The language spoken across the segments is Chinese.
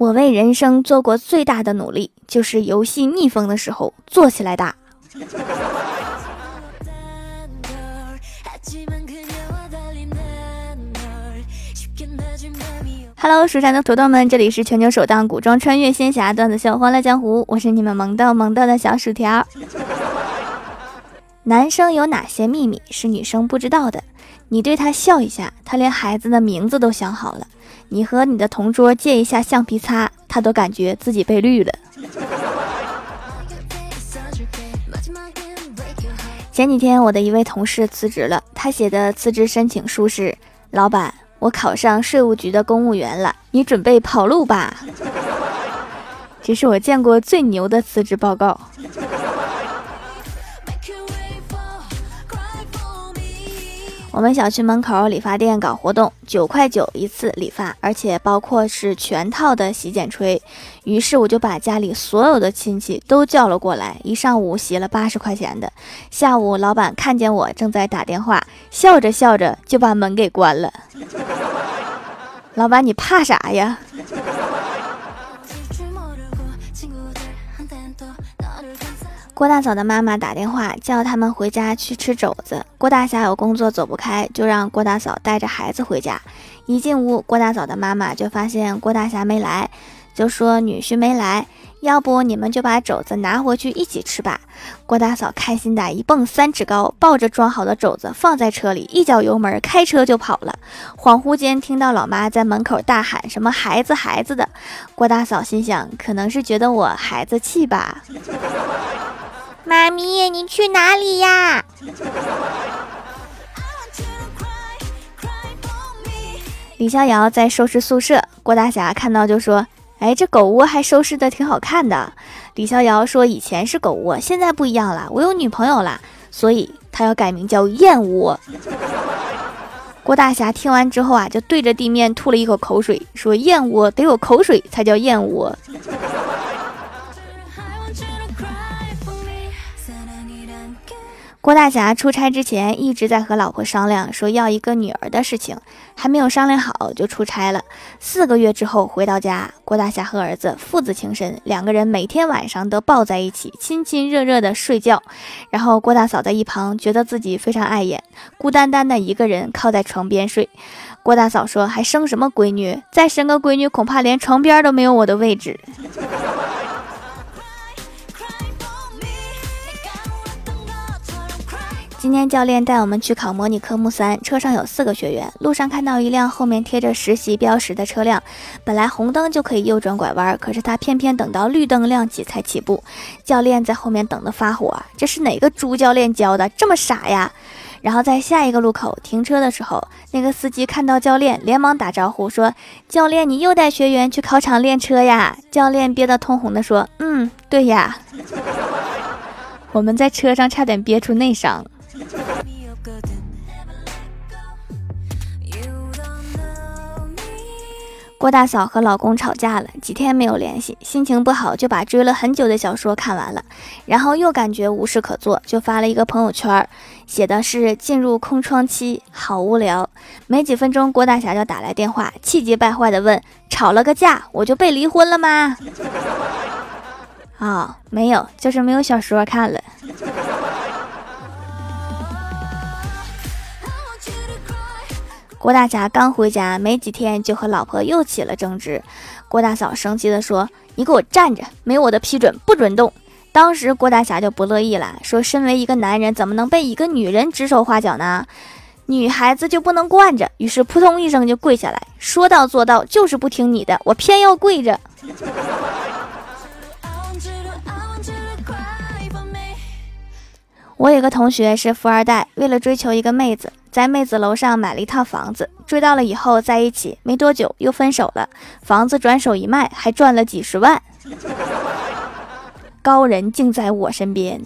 我为人生做过最大的努力，就是游戏逆风的时候坐起来打。Hello，蜀山的土豆们，这里是全球首档古装穿越仙侠段子秀《欢乐江湖》，我是你们萌豆萌豆的小薯条。男生有哪些秘密是女生不知道的？你对他笑一下，他连孩子的名字都想好了。你和你的同桌借一下橡皮擦，他都感觉自己被绿了。前几天我的一位同事辞职了，他写的辞职申请书是：老板，我考上税务局的公务员了，你准备跑路吧？这是我见过最牛的辞职报告。我们小区门口理发店搞活动，九块九一次理发，而且包括是全套的洗剪吹。于是我就把家里所有的亲戚都叫了过来，一上午洗了八十块钱的。下午老板看见我正在打电话，笑着笑着就把门给关了。老板，你怕啥呀？郭大嫂的妈妈打电话叫他们回家去吃肘子。郭大侠有工作走不开，就让郭大嫂带着孩子回家。一进屋，郭大嫂的妈妈就发现郭大侠没来，就说女婿没来，要不你们就把肘子拿回去一起吃吧。郭大嫂开心的一蹦三尺高，抱着装好的肘子放在车里，一脚油门开车就跑了。恍惚间听到老妈在门口大喊什么孩子孩子的，郭大嫂心想可能是觉得我孩子气吧。妈咪，你去哪里呀？李逍遥在收拾宿舍，郭大侠看到就说：“哎，这狗窝还收拾的挺好看的。”李逍遥说：“以前是狗窝，现在不一样了，我有女朋友了，所以他要改名叫燕窝。”郭大侠听完之后啊，就对着地面吐了一口口水，说：“燕窝得有口水才叫燕窝。”郭大侠出差之前一直在和老婆商量，说要一个女儿的事情，还没有商量好就出差了。四个月之后回到家，郭大侠和儿子父子情深，两个人每天晚上都抱在一起，亲亲热热的睡觉。然后郭大嫂在一旁觉得自己非常碍眼，孤单单的一个人靠在床边睡。郭大嫂说：“还生什么闺女？再生个闺女，恐怕连床边都没有我的位置。”今天教练带我们去考模拟科目三，车上有四个学员。路上看到一辆后面贴着实习标识的车辆，本来红灯就可以右转拐弯，可是他偏偏等到绿灯亮起才起步。教练在后面等得发火，这是哪个猪教练教的？这么傻呀！然后在下一个路口停车的时候，那个司机看到教练，连忙打招呼说：“教练，你又带学员去考场练车呀？”教练憋得通红的说：“嗯，对呀。” 我们在车上差点憋出内伤。郭大嫂和老公吵架了，几天没有联系，心情不好，就把追了很久的小说看完了，然后又感觉无事可做，就发了一个朋友圈，写的是进入空窗期，好无聊。没几分钟，郭大侠就打来电话，气急败坏的问：“吵了个架，我就被离婚了吗？”啊，没有，就是没有小说看了。郭大侠刚回家没几天，就和老婆又起了争执。郭大嫂生气地说：“你给我站着，没我的批准不准动。”当时郭大侠就不乐意了，说：“身为一个男人，怎么能被一个女人指手画脚呢？女孩子就不能惯着？”于是扑通一声就跪下来，说到做到，就是不听你的，我偏要跪着。我有个同学是富二代，为了追求一个妹子。在妹子楼上买了一套房子，追到了以后在一起没多久又分手了，房子转手一卖还赚了几十万。高人竟在我身边。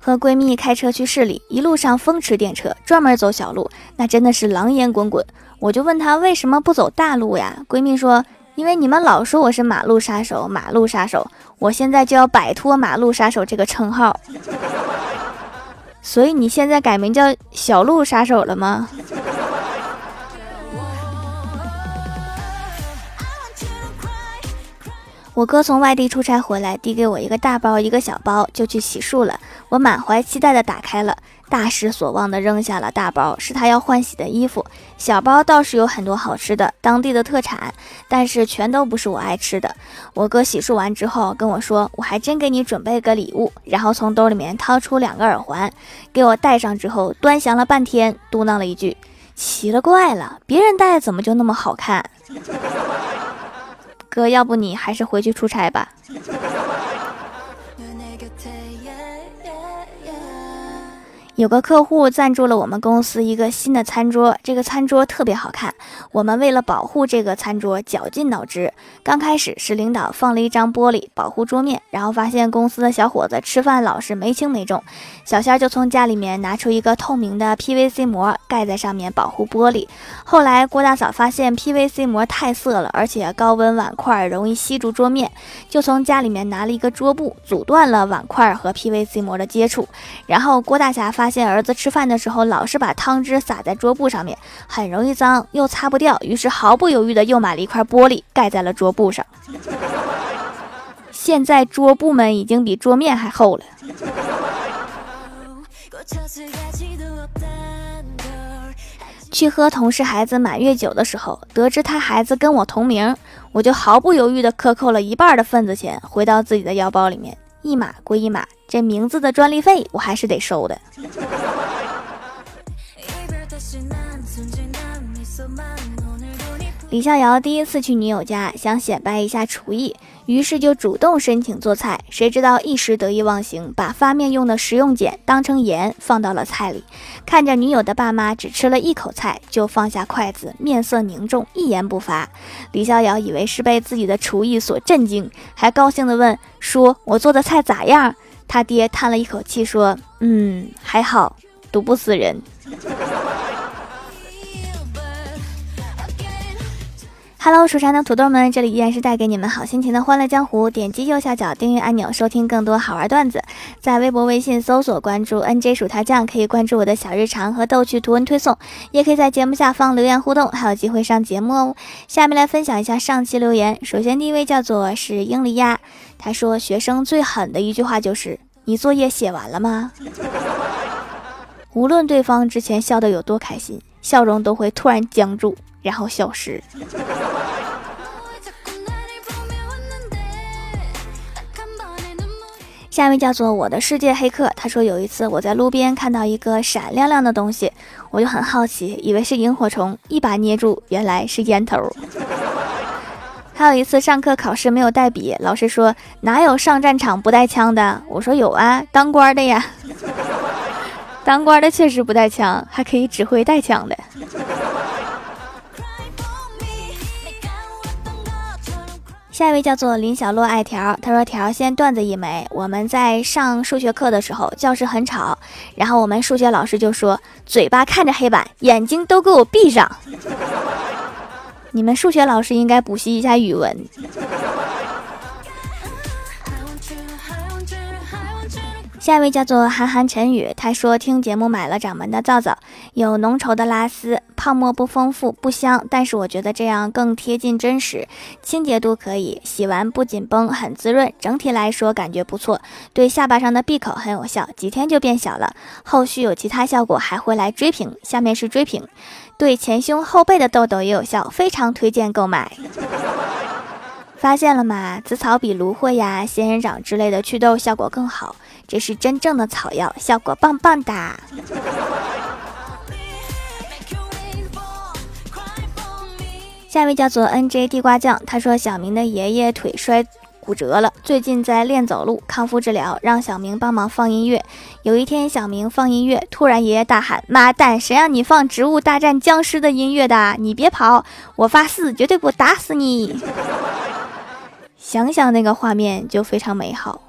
和闺蜜开车去市里，一路上风驰电掣，专门走小路，那真的是狼烟滚滚。我就问她为什么不走大路呀？闺蜜说。因为你们老说我是马路杀手马路杀手我现在就要摆脱马路杀手这个称号。所以你现在改名叫小路杀手了吗？我哥从外地出差回来递给我一个大包一个小包就去洗漱了。我满怀期待的打开了。大失所望的扔下了大包，是他要换洗的衣服。小包倒是有很多好吃的，当地的特产，但是全都不是我爱吃的。我哥洗漱完之后跟我说：“我还真给你准备个礼物。”然后从兜里面掏出两个耳环，给我戴上之后，端详了半天，嘟囔了一句：“奇了怪了，别人戴怎么就那么好看？”哥，要不你还是回去出差吧。有个客户赞助了我们公司一个新的餐桌，这个餐桌特别好看。我们为了保护这个餐桌，绞尽脑汁。刚开始是领导放了一张玻璃保护桌面，然后发现公司的小伙子吃饭老是没轻没重，小仙儿就从家里面拿出一个透明的 PVC 膜盖在上面保护玻璃。后来郭大嫂发现 PVC 膜太涩了，而且高温碗筷容易吸住桌面，就从家里面拿了一个桌布阻断了碗筷和 PVC 膜的接触。然后郭大侠发。发现儿子吃饭的时候老是把汤汁洒在桌布上面，很容易脏，又擦不掉，于是毫不犹豫的又买了一块玻璃盖在了桌布上。现在桌布们已经比桌面还厚了。去喝同事孩子满月酒的时候，得知他孩子跟我同名，我就毫不犹豫的克扣了一半的份子钱，回到自己的腰包里面。一码归一码，这名字的专利费我还是得收的。李逍遥第一次去女友家，想显摆一下厨艺。于是就主动申请做菜，谁知道一时得意忘形，把发面用的食用碱当成盐放到了菜里。看着女友的爸妈只吃了一口菜就放下筷子，面色凝重，一言不发。李逍遥以为是被自己的厨艺所震惊，还高兴地问：“叔，我做的菜咋样？”他爹叹了一口气说：“嗯，还好，毒不死人。” Hello，蜀山的土豆们，这里依然是带给你们好心情的欢乐江湖。点击右下角订阅按钮，收听更多好玩段子。在微博、微信搜索关注 NJ 薯条酱，可以关注我的小日常和逗趣图文推送，也可以在节目下方留言互动，还有机会上节目哦。下面来分享一下上期留言。首先第一位叫做是英利亚，他说学生最狠的一句话就是：“你作业写完了吗？” 无论对方之前笑得有多开心，笑容都会突然僵住。然后消失。下一位叫做我的世界黑客，他说有一次我在路边看到一个闪亮亮的东西，我就很好奇，以为是萤火虫，一把捏住，原来是烟头。还有一次上课考试没有带笔，老师说哪有上战场不带枪的？我说有啊，当官的呀。当官的确实不带枪，还可以指挥带枪的。下一位叫做林小洛爱条，他说：“条先段子一枚。我们在上数学课的时候，教室很吵，然后我们数学老师就说：嘴巴看着黑板，眼睛都给我闭上。你们数学老师应该补习一下语文。”下一位叫做韩寒陈宇，他说听节目买了掌门的皂皂，有浓稠的拉丝，泡沫不丰富不香，但是我觉得这样更贴近真实，清洁度可以，洗完不紧绷，很滋润，整体来说感觉不错，对下巴上的闭口很有效，几天就变小了，后续有其他效果还会来追评。下面是追评，对前胸后背的痘痘也有效，非常推荐购买。发现了吗？紫草比芦荟呀、仙人掌之类的祛痘效果更好。这是真正的草药，效果棒棒哒。下一位叫做 NJ 地瓜酱，他说小明的爷爷腿摔骨折了，最近在练走路，康复治疗，让小明帮忙放音乐。有一天，小明放音乐，突然爷爷大喊：“妈蛋，谁让你放《植物大战僵尸》的音乐的？你别跑，我发誓绝对不打死你！” 想想那个画面就非常美好。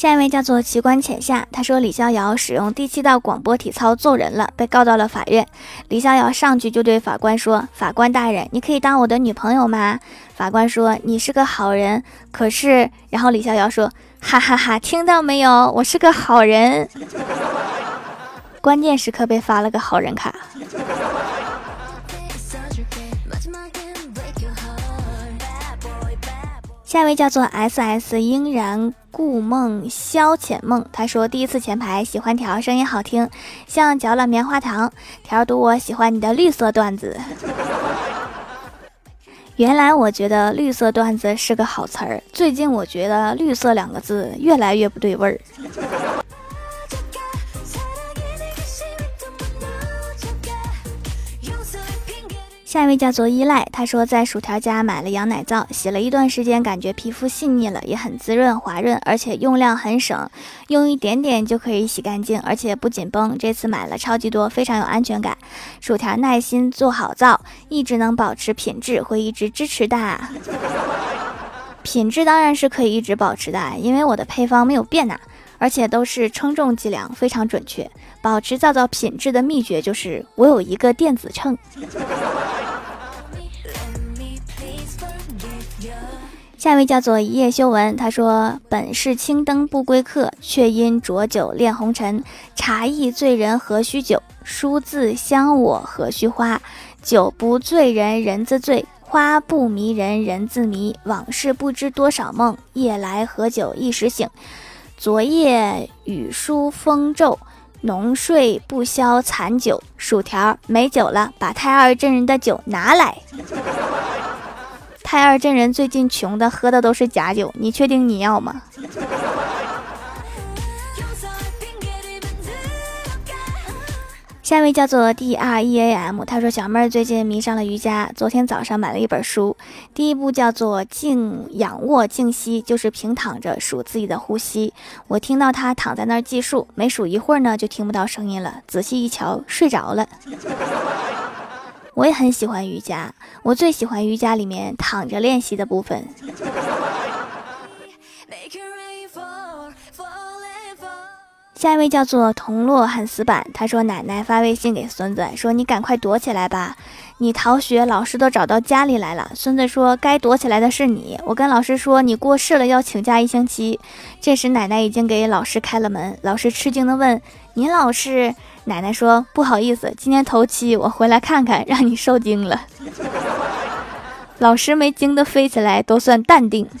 下一位叫做奇观浅夏，他说李逍遥使用第七道广播体操揍人了，被告到了法院。李逍遥上去就对法官说：“法官大人，你可以当我的女朋友吗？”法官说：“你是个好人，可是……”然后李逍遥说：“哈哈哈，听到没有？我是个好人。”关键时刻被发了个好人卡。下一位叫做 S S 应然故梦消遣梦，他说第一次前排喜欢调声音好听，像嚼了棉花糖。条读我喜欢你的绿色段子。原来我觉得绿色段子是个好词儿，最近我觉得绿色两个字越来越不对味儿。下一位叫做依赖，他说在薯条家买了羊奶皂，洗了一段时间，感觉皮肤细腻了，也很滋润滑润，而且用量很省，用一点点就可以洗干净，而且不紧绷。这次买了超级多，非常有安全感。薯条耐心做好皂，一直能保持品质，会一直支持的。品质当然是可以一直保持的，因为我的配方没有变呐，而且都是称重计量，非常准确。保持皂皂品质的秘诀就是我有一个电子秤。下一位叫做一夜修文，他说：“本是青灯不归客，却因浊酒恋红尘。茶亦醉人何须酒？书自香我何须花？酒不醉人人自醉，花不迷人人自迷。往事不知多少梦，夜来何酒一时醒。昨夜雨疏风骤，浓睡不消残酒。薯条没酒了，把太二真人的酒拿来。”太二真人最近穷的喝的都是假酒，你确定你要吗？下一位叫做 D R E A M，他说小妹儿最近迷上了瑜伽，昨天早上买了一本书，第一步叫做静仰卧静息，就是平躺着数自己的呼吸。我听到他躺在那儿计数，没数一会儿呢，就听不到声音了，仔细一瞧，睡着了。我也很喜欢瑜伽，我最喜欢瑜伽里面躺着练习的部分。下一位叫做铜锣很死板，他说奶奶发微信给孙子说：“你赶快躲起来吧，你逃学，老师都找到家里来了。”孙子说：“该躲起来的是你，我跟老师说你过世了要请假一星期。” 这时奶奶已经给老师开了门，老师吃惊的问：“您老师？”奶奶说：“不好意思，今天头七，我回来看看，让你受惊了。”老师没惊得飞起来，都算淡定。